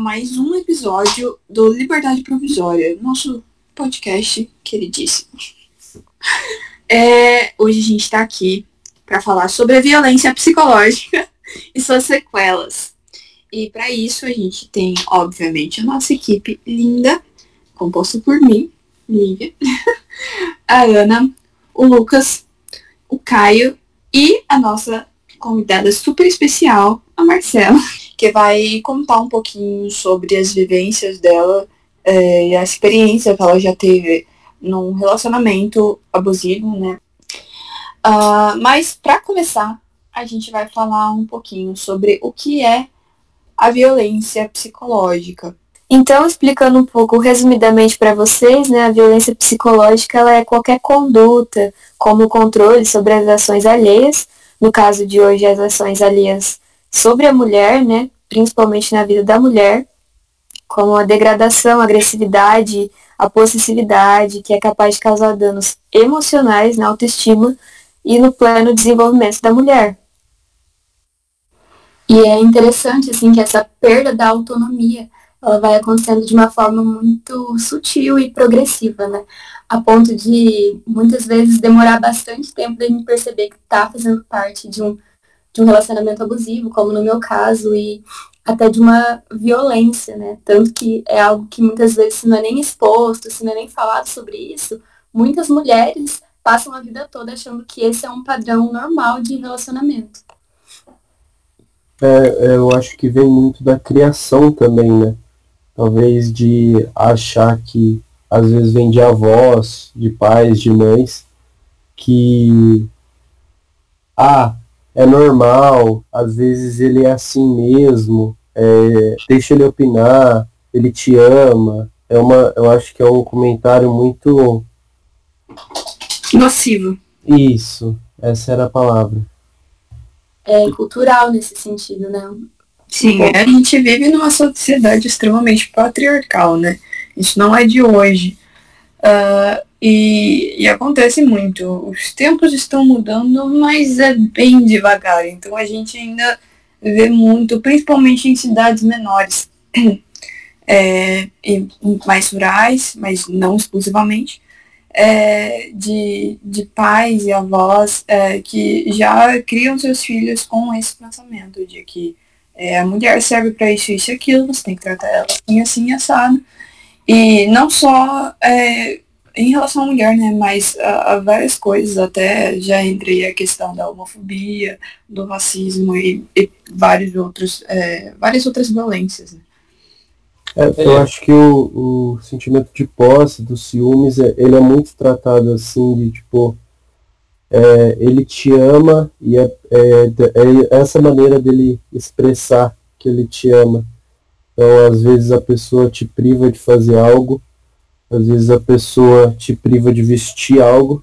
mais um episódio do Liberdade Provisória, nosso podcast queridíssimo. É, hoje a gente está aqui para falar sobre a violência psicológica e suas sequelas. E para isso a gente tem, obviamente, a nossa equipe linda, composta por mim, Lívia, a Ana, o Lucas, o Caio e a nossa convidada super especial, a Marcela, que vai contar um pouquinho sobre as vivências dela é, e a experiência que ela já teve num relacionamento abusivo, né? Uh, mas para começar, a gente vai falar um pouquinho sobre o que é a violência psicológica. Então, explicando um pouco resumidamente para vocês, né, a violência psicológica ela é qualquer conduta, como controle sobre as ações alheias, no caso de hoje as ações alheias sobre a mulher, né, principalmente na vida da mulher, como a degradação, a agressividade, a possessividade, que é capaz de causar danos emocionais na autoestima e no pleno desenvolvimento da mulher. E é interessante assim que essa perda da autonomia ela vai acontecendo de uma forma muito sutil e progressiva, né? A ponto de muitas vezes demorar bastante tempo de gente perceber que está fazendo parte de um, de um relacionamento abusivo, como no meu caso, e até de uma violência, né? Tanto que é algo que muitas vezes se não é nem exposto, se não é nem falado sobre isso, muitas mulheres passam a vida toda achando que esse é um padrão normal de relacionamento. É, eu acho que vem muito da criação também, né? talvez de achar que às vezes vem de avós, de pais, de mães, que ah, é normal, às vezes ele é assim mesmo, é, deixa ele opinar, ele te ama. É uma, eu acho que é um comentário muito nocivo. Isso, essa era a palavra. É cultural nesse sentido, né? Sim, a gente vive numa sociedade extremamente patriarcal, né? Isso não é de hoje. Uh, e, e, acontece muito. Os tempos estão mudando, mas é bem devagar. Então a gente ainda vê muito, principalmente em cidades menores, é, e mais rurais, mas não exclusivamente, é, de, de pais e avós é, que já criam seus filhos com esse pensamento de que é, a mulher serve para isso, isso e aquilo, você tem que tratar ela assim, assim, assado. E não só é, em relação à mulher, né, mas a, a, várias coisas, até já entre a questão da homofobia, do racismo e, e vários outros, é, várias outras violências. Né. É, eu acho que o, o sentimento de posse, dos ciúmes, é, ele é muito tratado assim, de tipo, é, ele te ama e é, é, é, essa maneira dele expressar que ele te ama. Então, às vezes a pessoa te priva de fazer algo, às vezes a pessoa te priva de vestir algo,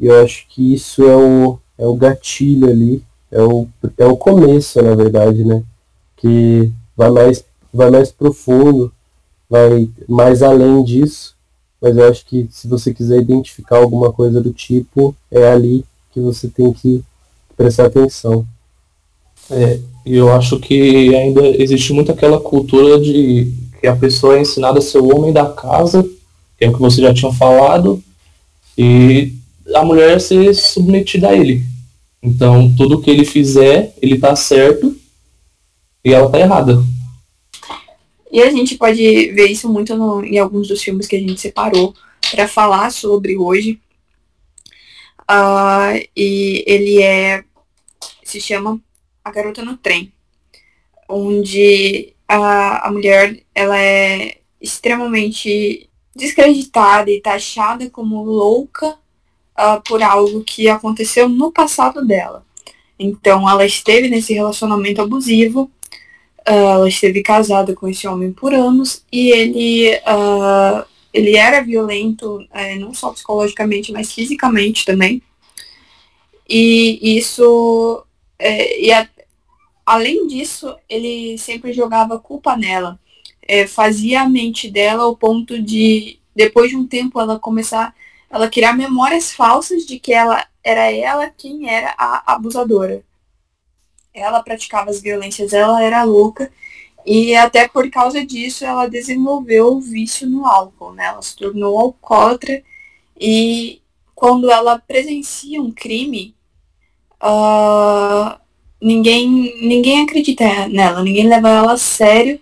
e eu acho que isso é o, é o gatilho ali, é o, é o começo, na verdade, né? Que vai mais, vai mais profundo, vai mais além disso, mas eu acho que se você quiser identificar alguma coisa do tipo, é ali que você tem que prestar atenção. É, eu acho que ainda existe muito aquela cultura de que a pessoa é ensinada a ser o homem da casa, que é o que você já tinha falado, e a mulher é ser submetida a ele. Então, tudo que ele fizer, ele tá certo e ela tá errada. E a gente pode ver isso muito no, em alguns dos filmes que a gente separou para falar sobre hoje. Uh, e ele é. se chama A Garota no Trem. Onde a, a mulher ela é extremamente descreditada e taxada como louca uh, por algo que aconteceu no passado dela. Então ela esteve nesse relacionamento abusivo ela esteve casada com esse homem por anos e ele, uh, ele era violento, uh, não só psicologicamente, mas fisicamente também. E isso, uh, e a, além disso, ele sempre jogava culpa nela. É, fazia a mente dela ao ponto de, depois de um tempo, ela começar, ela criar memórias falsas de que ela era ela quem era a abusadora ela praticava as violências, ela era louca E até por causa disso ela desenvolveu o vício no álcool, né? Ela se tornou alcoólatra e quando ela presencia um crime, uh, ninguém, ninguém acredita nela, ninguém leva ela a sério,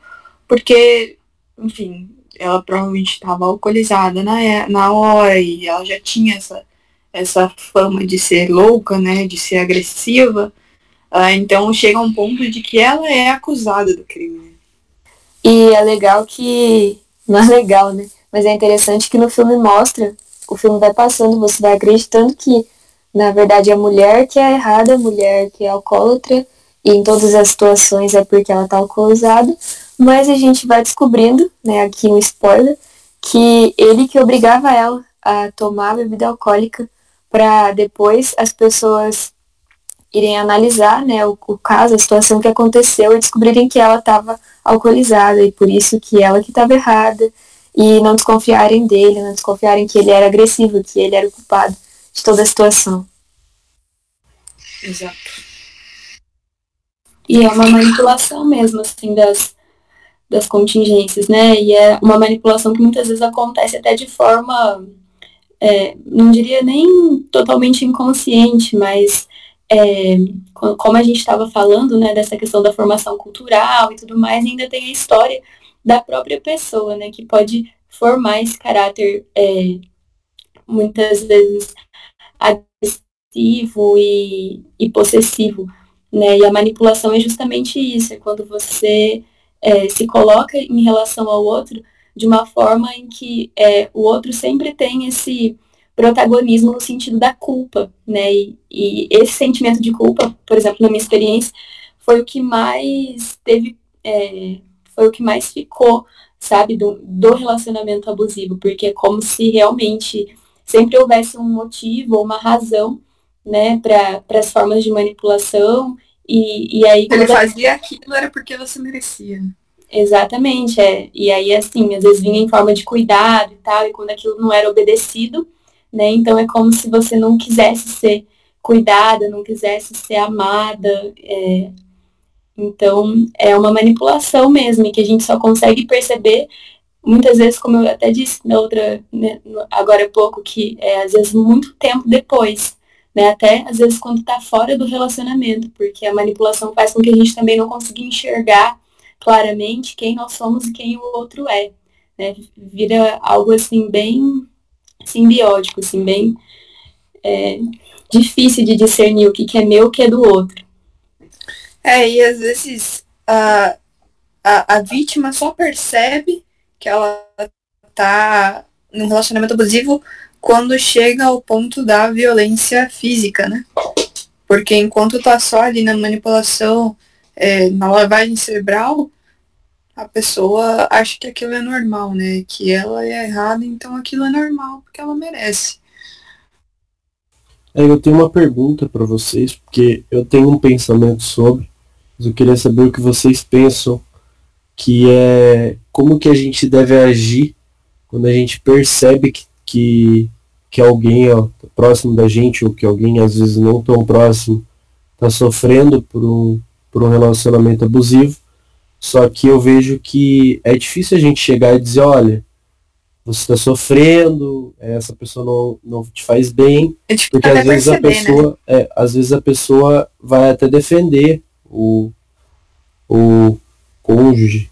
porque, enfim, ela provavelmente estava alcoolizada na, na hora e ela já tinha essa, essa fama de ser louca, né? De ser agressiva. Uh, então chega um ponto de que ela é acusada do crime. E é legal que. Não é legal, né? Mas é interessante que no filme mostra, o filme vai passando, você vai acreditando que, na verdade, a mulher que é errada, a mulher que é alcoólatra, e em todas as situações é porque ela tá alcoolizada, mas a gente vai descobrindo, né, aqui um spoiler, que ele que obrigava ela a tomar bebida alcoólica para depois as pessoas irem analisar né, o, o, caso, a situação que aconteceu e descobrirem que ela estava alcoolizada e por isso que ela que estava errada e não desconfiarem dele, não desconfiarem que ele era agressivo, que ele era o culpado de toda a situação. Exato. E é uma manipulação mesmo, assim, das, das contingências, né? E é uma manipulação que muitas vezes acontece até de forma, é, não diria nem totalmente inconsciente, mas é, como a gente estava falando, né, dessa questão da formação cultural e tudo mais, ainda tem a história da própria pessoa, né, que pode formar esse caráter é, muitas vezes agressivo e, e, possessivo, né, e a manipulação é justamente isso, é quando você é, se coloca em relação ao outro de uma forma em que é, o outro sempre tem esse protagonismo no sentido da culpa, né? E, e, esse sentimento de culpa, por exemplo, na minha experiência, foi o que mais teve, é, foi o que mais ficou, sabe, do, do relacionamento abusivo, porque é como se realmente sempre houvesse um motivo ou uma razão, né, para as formas de manipulação e, e aí ele fazia aquilo era porque você merecia. Exatamente, é. E aí, assim, às vezes vinha em forma de cuidado e tal, e quando aquilo não era obedecido, né? Então é como se você não quisesse ser cuidada, não quisesse ser amada. É... Então é uma manipulação mesmo, e que a gente só consegue perceber muitas vezes, como eu até disse na outra, né, agora há pouco, que é às vezes muito tempo depois, né? Até às vezes quando está fora do relacionamento, porque a manipulação faz com que a gente também não consiga enxergar claramente quem nós somos e quem o outro é. Né? Vira algo assim bem simbiótico, assim, bem é, difícil de discernir o que, que é meu o que é do outro. É, e às vezes a, a, a vítima só percebe que ela tá num relacionamento abusivo quando chega ao ponto da violência física, né? Porque enquanto tá só ali na manipulação, é, na lavagem cerebral, a pessoa acha que aquilo é normal, né? Que ela é errada, então aquilo é normal porque ela merece. É, eu tenho uma pergunta para vocês, porque eu tenho um pensamento sobre, mas eu queria saber o que vocês pensam, que é como que a gente deve agir quando a gente percebe que, que, que alguém ó, próximo da gente, ou que alguém às vezes não tão próximo, está sofrendo por um, por um relacionamento abusivo só que eu vejo que é difícil a gente chegar e dizer, olha, você está sofrendo, essa pessoa não, não te faz bem, é porque às vezes a né? pessoa, né? é, às vezes a pessoa vai até defender o, o cônjuge,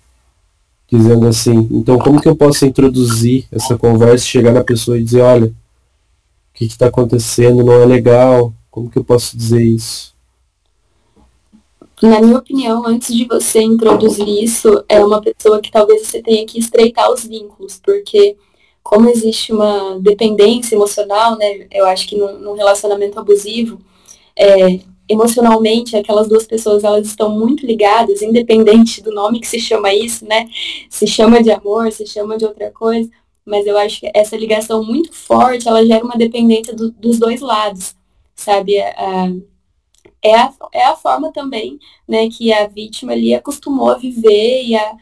dizendo assim, então como que eu posso introduzir essa conversa, chegar na pessoa e dizer, olha, o que está acontecendo, não é legal, como que eu posso dizer isso? na minha opinião, antes de você introduzir isso, é uma pessoa que talvez você tenha que estreitar os vínculos, porque como existe uma dependência emocional, né, eu acho que num, num relacionamento abusivo, é, emocionalmente aquelas duas pessoas elas estão muito ligadas, independente do nome que se chama isso, né, se chama de amor, se chama de outra coisa, mas eu acho que essa ligação muito forte, ela gera uma dependência do, dos dois lados, sabe, a, é a, é a forma também né, que a vítima ali acostumou a viver e a,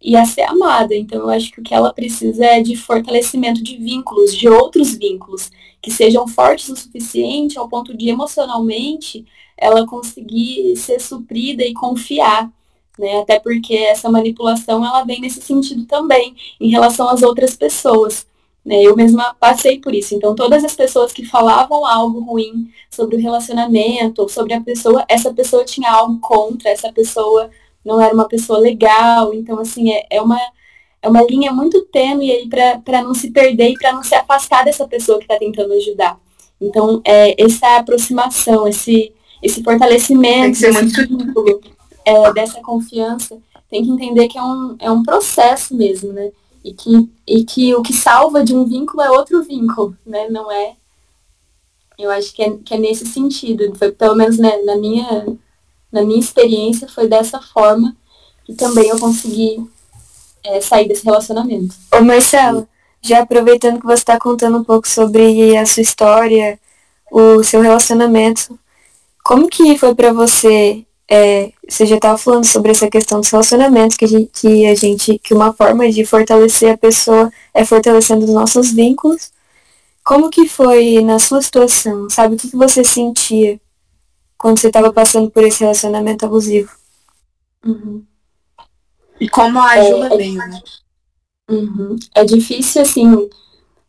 e a ser amada. Então, eu acho que o que ela precisa é de fortalecimento de vínculos, de outros vínculos, que sejam fortes o suficiente ao ponto de emocionalmente ela conseguir ser suprida e confiar, né? Até porque essa manipulação ela vem nesse sentido também em relação às outras pessoas. Né? Eu mesma passei por isso. Então, todas as pessoas que falavam algo ruim sobre o relacionamento, ou sobre a pessoa, essa pessoa tinha algo contra, essa pessoa não era uma pessoa legal. Então, assim, é, é uma, é uma linha muito tênue aí para não se perder e para não se afastar dessa pessoa que está tentando ajudar. Então, é, essa aproximação, esse, esse fortalecimento, esse vínculo, é, dessa confiança, tem que entender que é um, é um processo mesmo, né? E que, e que o que salva de um vínculo é outro vínculo, né? Não é. Eu acho que é, que é nesse sentido. Foi, pelo menos né, na, minha, na minha experiência, foi dessa forma que também eu consegui é, sair desse relacionamento. Ô Marcelo, já aproveitando que você está contando um pouco sobre a sua história, o seu relacionamento, como que foi para você é, você já estava falando sobre essa questão dos relacionamentos, que a, gente, que a gente, que uma forma de fortalecer a pessoa é fortalecendo os nossos vínculos. Como que foi na sua situação? Sabe, o que, que você sentia quando você estava passando por esse relacionamento abusivo? Uhum. E como a ajuda é, veio, é, né? Uhum. É difícil, assim,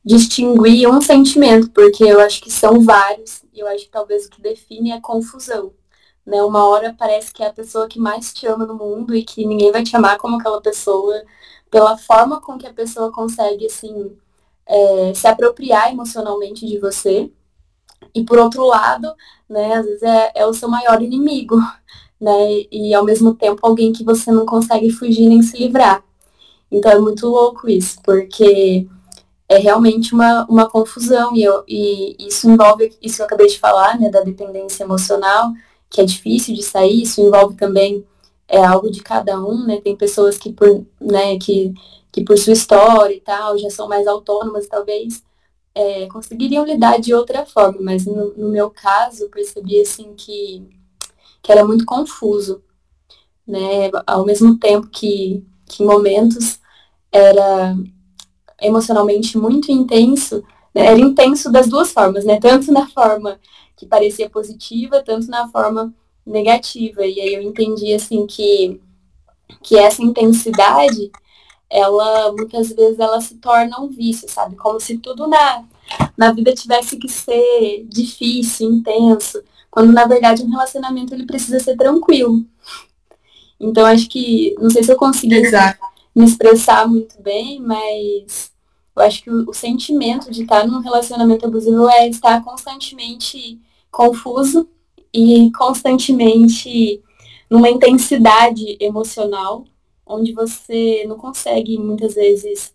distinguir um sentimento, porque eu acho que são vários, e eu acho que talvez o que define é confusão né? Uma hora parece que é a pessoa que mais te ama no mundo e que ninguém vai te amar como aquela pessoa, pela forma com que a pessoa consegue, assim, é, se apropriar emocionalmente de você. E por outro lado, né, às vezes é, é o seu maior inimigo, né? E ao mesmo tempo alguém que você não consegue fugir nem se livrar. Então é muito louco isso, porque é realmente uma, uma confusão e, eu, e isso envolve isso que eu acabei de falar, né, da dependência emocional, que é difícil de sair, isso envolve também é algo de cada um, né? Tem pessoas que por, né, que, que por sua história e tal, já são mais autônomas, talvez é, conseguiriam lidar de outra forma, mas no, no meu caso, percebi assim que, que era muito confuso, né? Ao mesmo tempo que, que em momentos era emocionalmente muito intenso, né? era intenso das duas formas, né? Tanto na forma que parecia positiva, tanto na forma negativa. E aí eu entendi assim que, que essa intensidade, ela muitas vezes ela se torna um vício, sabe? Como se tudo na, na vida tivesse que ser difícil, intenso, quando na verdade um relacionamento ele precisa ser tranquilo. Então acho que, não sei se eu consegui Exato. me expressar muito bem, mas eu acho que o, o sentimento de estar num relacionamento abusivo é estar constantemente confuso e constantemente numa intensidade emocional onde você não consegue muitas vezes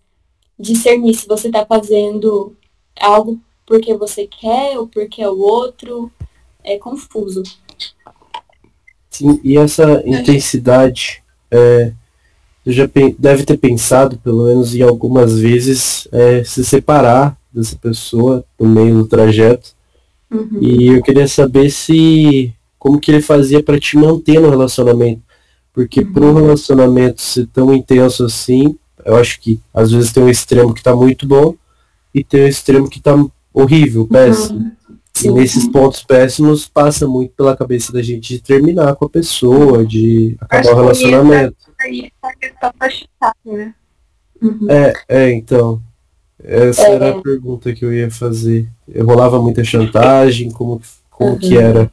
discernir se você está fazendo algo porque você quer ou porque é o outro. É confuso. Sim, e essa intensidade, é, você já deve ter pensado, pelo menos em algumas vezes, é, se separar dessa pessoa no meio do trajeto Uhum. E eu queria saber se como que ele fazia para te manter no relacionamento. Porque uhum. para um relacionamento ser tão intenso assim, eu acho que às vezes tem um extremo que está muito bom e tem um extremo que está horrível, péssimo. Uhum. E nesses pontos péssimos passa muito pela cabeça da gente de terminar com a pessoa, de acabar acho o relacionamento. Aí tá né? Uhum. É, é, então. Essa é. era a pergunta que eu ia fazer. Eu rolava muita chantagem, como, como uhum. que era?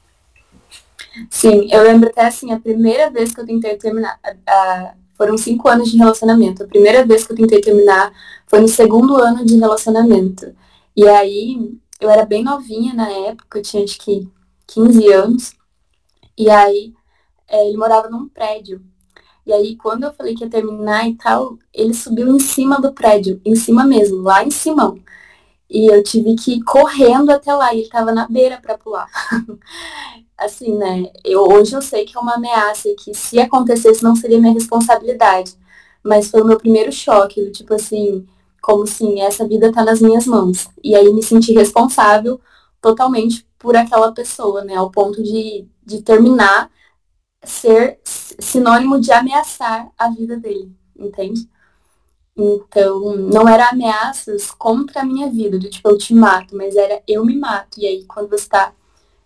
Sim, eu lembro até assim, a primeira vez que eu tentei terminar, a, a, foram cinco anos de relacionamento. A primeira vez que eu tentei terminar foi no segundo ano de relacionamento. E aí, eu era bem novinha na época, eu tinha acho que 15 anos. E aí, é, ele morava num prédio. E aí, quando eu falei que ia terminar e tal, ele subiu em cima do prédio, em cima mesmo, lá em cima. E eu tive que ir correndo até lá, e ele tava na beira para pular. assim, né? Eu, hoje eu sei que é uma ameaça e que se acontecesse não seria minha responsabilidade. Mas foi o meu primeiro choque, tipo assim, como assim, essa vida tá nas minhas mãos. E aí me senti responsável totalmente por aquela pessoa, né? Ao ponto de, de terminar ser sinônimo de ameaçar a vida dele, entende? Então, não era ameaças contra a minha vida, do tipo, eu te mato, mas era eu me mato. E aí, quando você tá.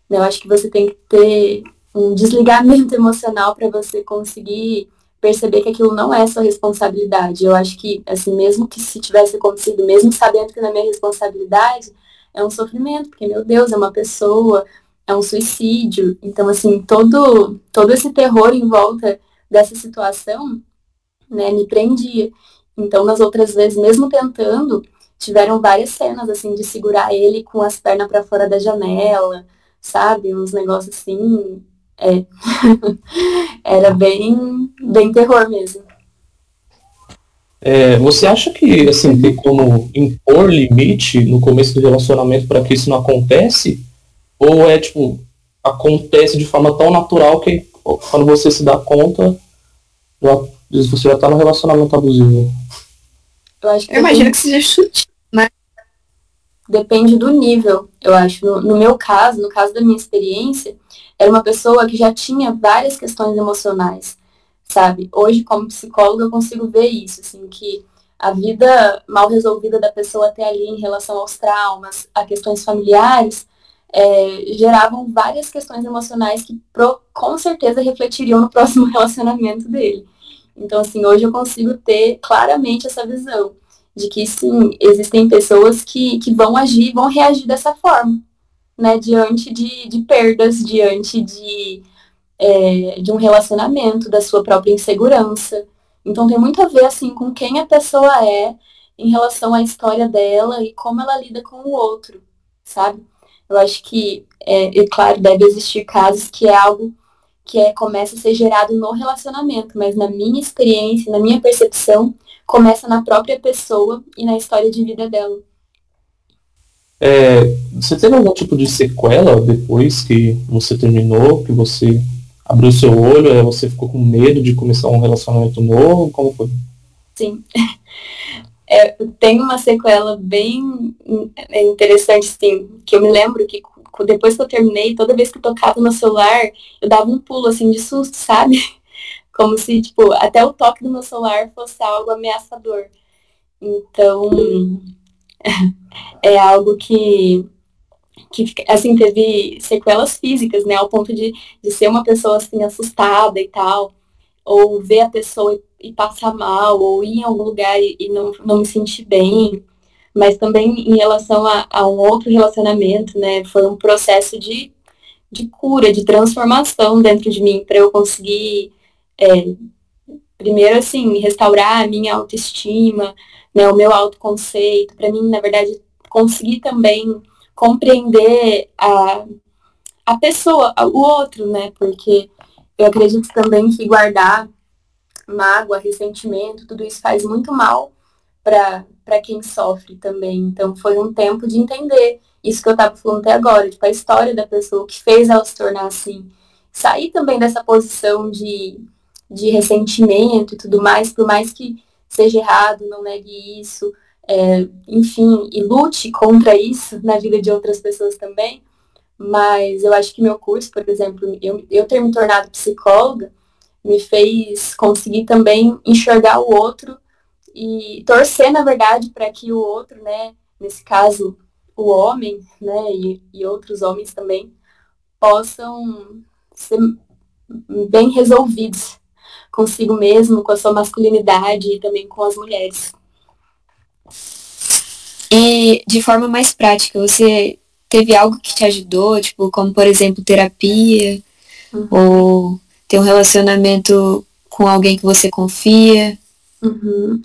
Né, eu acho que você tem que ter um desligamento emocional para você conseguir perceber que aquilo não é sua responsabilidade. Eu acho que, assim, mesmo que se tivesse acontecido, mesmo sabendo que não é minha responsabilidade, é um sofrimento, porque, meu Deus, é uma pessoa, é um suicídio. Então, assim, todo, todo esse terror em volta dessa situação, né, me prendia. Então, nas outras vezes, mesmo tentando, tiveram várias cenas, assim, de segurar ele com as pernas para fora da janela, sabe? Uns negócios assim. É. Era bem, bem terror mesmo. É, você acha que assim tem como impor limite no começo do relacionamento para que isso não acontece? Ou é tipo acontece de forma tão natural que quando você se dá conta já, você já está no relacionamento abusivo? Eu, acho que eu imagino que seja sutil? Depende do nível, eu acho. No, no meu caso, no caso da minha experiência, era uma pessoa que já tinha várias questões emocionais, sabe? Hoje, como psicóloga, eu consigo ver isso, assim, que a vida mal resolvida da pessoa até ali em relação aos traumas, a questões familiares, é, geravam várias questões emocionais que pro, com certeza refletiriam no próximo relacionamento dele. Então, assim, hoje eu consigo ter claramente essa visão de que sim, existem pessoas que, que vão agir, vão reagir dessa forma, né, diante de, de perdas, diante de, é, de um relacionamento, da sua própria insegurança. Então tem muito a ver, assim, com quem a pessoa é em relação à história dela e como ela lida com o outro, sabe? Eu acho que, é, e claro, deve existir casos que é algo que é, começa a ser gerado no relacionamento, mas na minha experiência, na minha percepção, começa na própria pessoa e na história de vida dela. É, você teve algum tipo de sequela depois que você terminou, que você abriu seu olho, é, você ficou com medo de começar um relacionamento novo? Como foi? Sim. É, tem uma sequela bem interessante, sim, que eu me lembro que depois que eu terminei, toda vez que eu tocava no celular, eu dava um pulo, assim, de susto, sabe? Como se, tipo, até o toque do meu celular fosse algo ameaçador. Então, é algo que, que assim, teve sequelas físicas, né? Ao ponto de, de ser uma pessoa, assim, assustada e tal. Ou ver a pessoa e, passar mal, ou ir em algum lugar e, e não, não me sentir bem. Mas também em relação a, a um outro relacionamento, né? Foi um processo de, de cura, de transformação dentro de mim, para eu conseguir é, primeiro, assim, restaurar a minha autoestima, né, o meu autoconceito, para mim, na verdade, conseguir também compreender a, a pessoa, o outro, né, porque eu acredito também que guardar mágoa, ressentimento, tudo isso faz muito mal para quem sofre também. Então, foi um tempo de entender isso que eu estava falando até agora, tipo, a história da pessoa, o que fez ela se tornar assim. Sair também dessa posição de de ressentimento e tudo mais, por mais que seja errado, não negue isso, é, enfim, e lute contra isso na vida de outras pessoas também. Mas eu acho que meu curso, por exemplo, eu, eu ter me tornado psicóloga, me fez conseguir também enxergar o outro e torcer, na verdade, para que o outro, né, nesse caso, o homem, né, e, e outros homens também, possam ser bem resolvidos consigo mesmo, com a sua masculinidade e também com as mulheres. E de forma mais prática, você teve algo que te ajudou, tipo, como por exemplo terapia, uhum. ou ter um relacionamento com alguém que você confia? Uhum.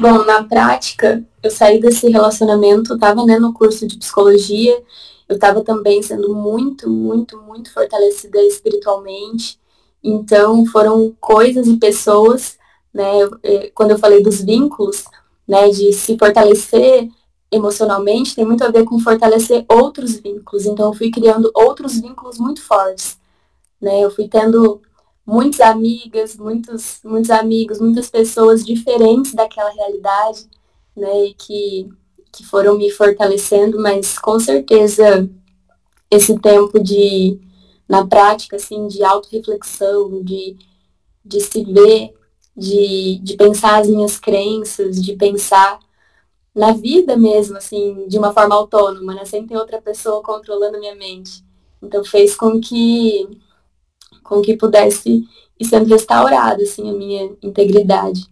Bom, na prática, eu saí desse relacionamento, estava né, no curso de psicologia, eu estava também sendo muito, muito, muito fortalecida espiritualmente. Então, foram coisas e pessoas, né, eh, quando eu falei dos vínculos, né, de se fortalecer emocionalmente, tem muito a ver com fortalecer outros vínculos. Então, eu fui criando outros vínculos muito fortes, né, eu fui tendo muitas amigas, muitos, muitos amigos, muitas pessoas diferentes daquela realidade, né, e que, que foram me fortalecendo, mas com certeza esse tempo de na prática, assim, de autorreflexão, de, de se ver, de, de pensar as minhas crenças, de pensar na vida mesmo, assim, de uma forma autônoma, né? Sem ter outra pessoa controlando minha mente. Então fez com que com que pudesse e sendo restaurada, assim, a minha integridade.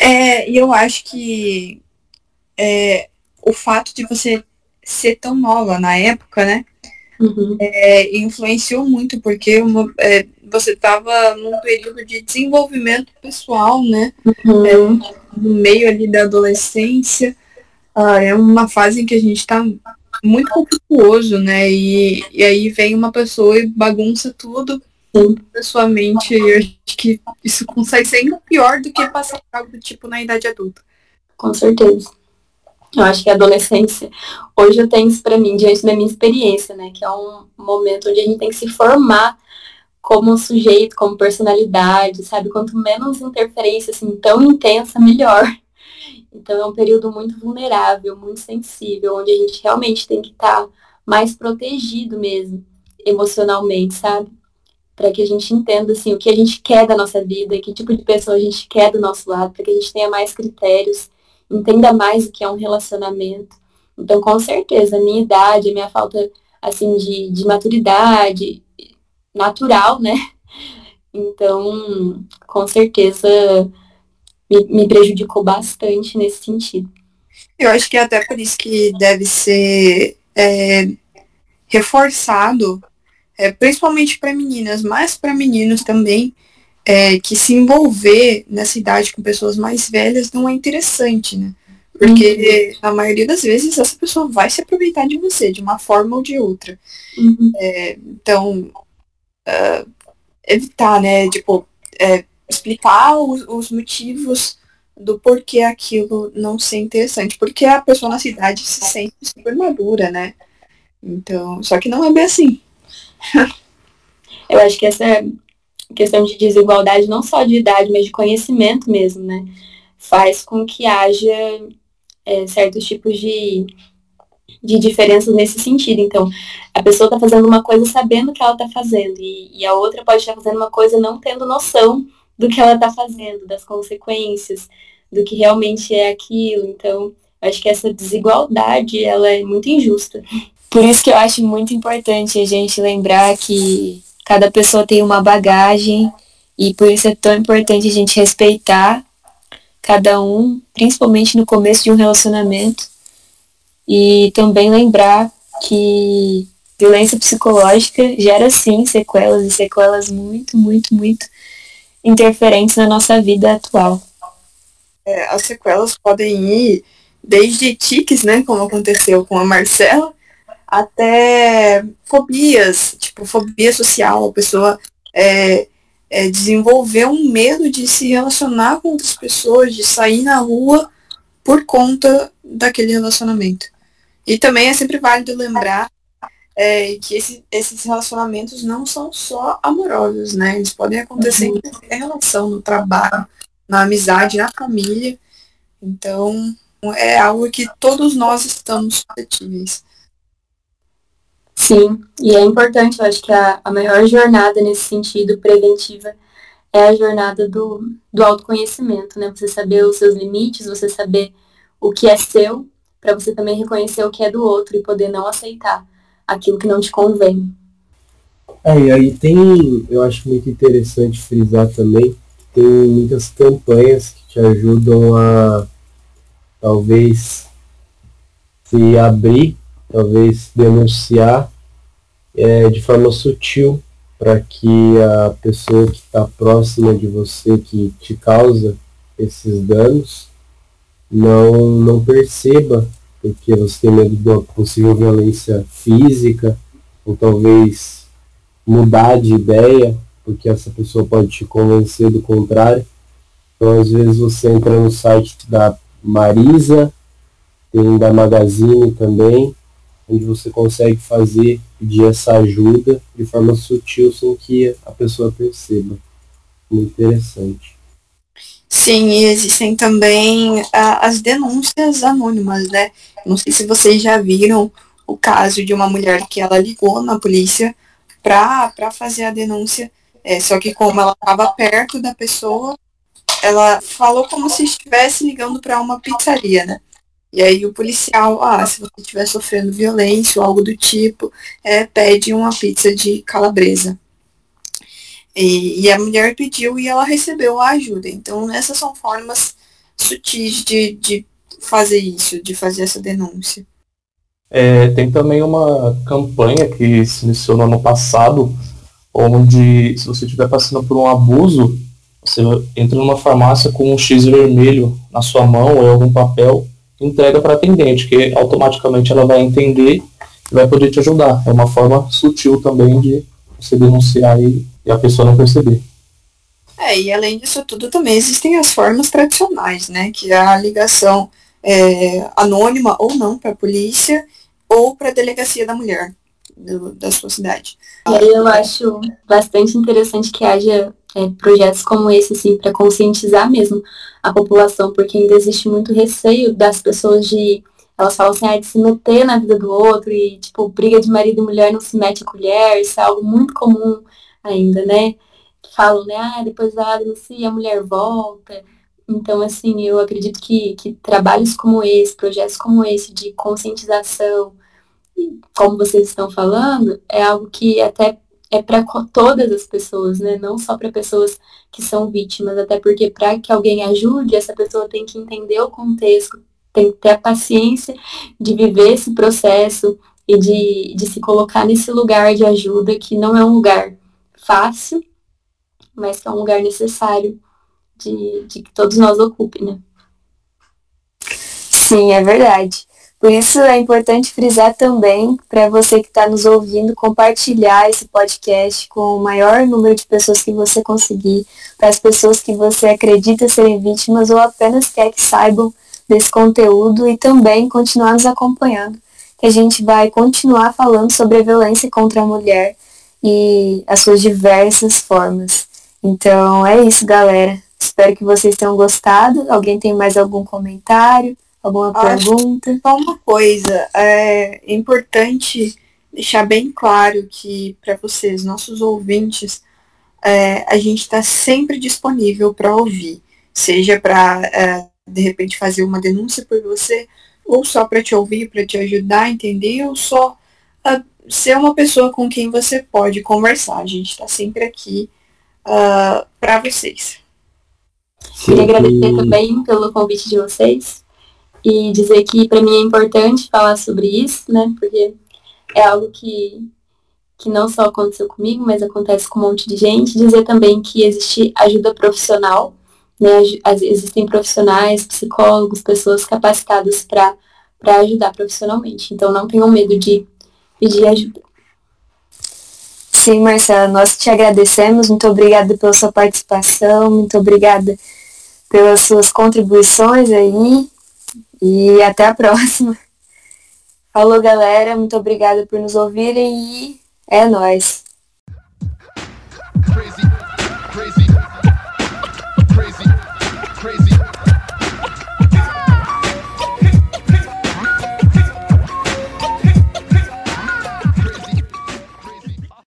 É, e eu acho que é, o fato de você ser tão nova na época, né? Uhum. É, influenciou muito, porque uma, é, você estava num período de desenvolvimento pessoal, né? Uhum. É, no meio ali da adolescência. Ah, é uma fase em que a gente está muito conflituoso, né? E, e aí vem uma pessoa e bagunça tudo na sua mente. E eu acho que isso consegue ser ainda pior do que passar algo do tipo na idade adulta. Com certeza. Eu acho que a adolescência, hoje eu tenho isso para mim, diante da minha experiência, né? Que é um momento onde a gente tem que se formar como sujeito, como personalidade, sabe? Quanto menos interferência, assim, tão intensa, melhor. Então é um período muito vulnerável, muito sensível, onde a gente realmente tem que estar tá mais protegido mesmo, emocionalmente, sabe? Para que a gente entenda, assim, o que a gente quer da nossa vida, que tipo de pessoa a gente quer do nosso lado, para que a gente tenha mais critérios entenda mais o que é um relacionamento. Então, com certeza, a minha idade, a minha falta, assim, de, de maturidade natural, né? Então, com certeza, me, me prejudicou bastante nesse sentido. Eu acho que é até por isso que deve ser é, reforçado, é, principalmente para meninas, mas para meninos também, é, que se envolver nessa idade com pessoas mais velhas não é interessante, né? Porque uhum. na maioria das vezes essa pessoa vai se aproveitar de você, de uma forma ou de outra. Uhum. É, então, uh, evitar, né? Tipo, é, explicar os, os, motivos do porquê aquilo não ser interessante. Porque a pessoa na cidade se sente super madura, né? Então, só que não é bem assim. Eu acho que essa questão de desigualdade, não só de idade, mas de conhecimento mesmo, né? Faz com que haja é, certos tipos de, de diferenças nesse sentido. Então, a pessoa está fazendo uma coisa sabendo que ela está fazendo, e, e, a outra pode estar fazendo uma coisa não tendo noção do que ela está fazendo, das consequências, do que realmente é aquilo. Então, acho que essa desigualdade, ela é muito injusta. Por isso que eu acho muito importante a gente lembrar que Cada pessoa tem uma bagagem e por isso é tão importante a gente respeitar cada um, principalmente no começo de um relacionamento. E também lembrar que violência psicológica gera sim sequelas e sequelas muito, muito, muito interferentes na nossa vida atual. É, as sequelas podem ir desde tiques, né, como aconteceu com a Marcela, até fobias, tipo fobia social, a pessoa é, é, desenvolver um medo de se relacionar com outras pessoas, de sair na rua por conta daquele relacionamento. E também é sempre válido lembrar é, que esse, esses relacionamentos não são só amorosos, né? Eles podem acontecer uhum. em qualquer relação, no trabalho, na amizade, na família. Então, é algo que todos nós estamos suscetíveis. Sim, e é importante, eu acho que a, a maior jornada nesse sentido preventiva é a jornada do, do autoconhecimento, né? Você saber os seus limites, você saber o que é seu, para você também reconhecer o que é do outro e poder não aceitar aquilo que não te convém. É, e aí tem, eu acho muito interessante frisar também, tem muitas campanhas que te ajudam a talvez se abrir talvez denunciar é, de forma sutil para que a pessoa que está próxima de você, que te causa esses danos, não, não perceba, porque você tem medo de uma possível violência física, ou talvez mudar de ideia, porque essa pessoa pode te convencer do contrário. Então, às vezes, você entra no site da Marisa, tem da Magazine também, onde você consegue fazer, pedir essa ajuda de forma sutil sem que a pessoa perceba. Muito interessante. Sim, e existem também ah, as denúncias anônimas, né? Não sei se vocês já viram o caso de uma mulher que ela ligou na polícia para fazer a denúncia, é, só que como ela estava perto da pessoa, ela falou como se estivesse ligando para uma pizzaria, né? E aí o policial, ah, se você estiver sofrendo violência ou algo do tipo, é, pede uma pizza de calabresa. E, e, a mulher pediu e ela recebeu a ajuda. Então, essas são formas sutis de, de fazer isso, de fazer essa denúncia. É, tem também uma campanha que se iniciou no ano passado, onde se você estiver passando por um abuso, você entra numa farmácia com um X vermelho na sua mão ou em algum papel, entrega para a atendente, que automaticamente ela vai entender e vai poder te ajudar. É uma forma sutil também de você denunciar e, e a pessoa não perceber. É, e além disso tudo também existem as formas tradicionais, né? Que é a ligação é, anônima ou não para a polícia ou para a delegacia da mulher do, da sua cidade. E aí eu acho bastante interessante que haja é, projetos como esse, assim, para conscientizar mesmo a população, porque ainda existe muito receio das pessoas de elas falam assim, ah, de se meter na vida do outro e, tipo, briga de marido e mulher não se mete a colher, isso é algo muito comum ainda, né? Falam, né, ah, depois da denuncia, a mulher volta. Então, assim, eu acredito que, que trabalhos como esse, projetos como esse de conscientização, como vocês estão falando, é algo que até é para todas as pessoas, né? Não só para pessoas que são vítimas, até porque para que alguém ajude, essa pessoa tem que entender o contexto, tem que ter a paciência de viver esse processo e de, de se colocar nesse lugar de ajuda que não é um lugar fácil, mas que é um lugar necessário de, de que todos nós ocupem, né? Sim, é verdade. Por isso é importante frisar também para você que está nos ouvindo compartilhar esse podcast com o maior número de pessoas que você conseguir, para as pessoas que você acredita serem vítimas ou apenas quer que saibam desse conteúdo e também continuar nos acompanhando, que a gente vai continuar falando sobre a violência contra a mulher e as suas diversas formas. Então é isso, galera. Espero que vocês tenham gostado. Alguém tem mais algum comentário, alguma Acho pergunta? Só uma coisa, é importante deixar bem claro que para vocês, nossos ouvintes, é, a gente está sempre disponível para ouvir, seja para é, de repente fazer uma denúncia por você, ou só para te ouvir, para te ajudar a entender, ou só uh, ser uma pessoa com quem você pode conversar. A gente está sempre aqui uh, ah, para vocês. Queria agradecer também pelo convite de vocês e dizer que para mim é importante falar sobre isso, né? Porque é algo que, que não só aconteceu comigo, mas acontece com um monte de gente. Dizer também que existe ajuda profissional né, existem profissionais, psicólogos, pessoas capacitadas para ajudar profissionalmente. Então não tenham medo de pedir ajuda. Sim, Marcela, nós te agradecemos. Muito obrigada pela sua participação, muito obrigada pelas suas contribuições aí. E até a próxima. Falou, galera. Muito obrigada por nos ouvirem e é nós.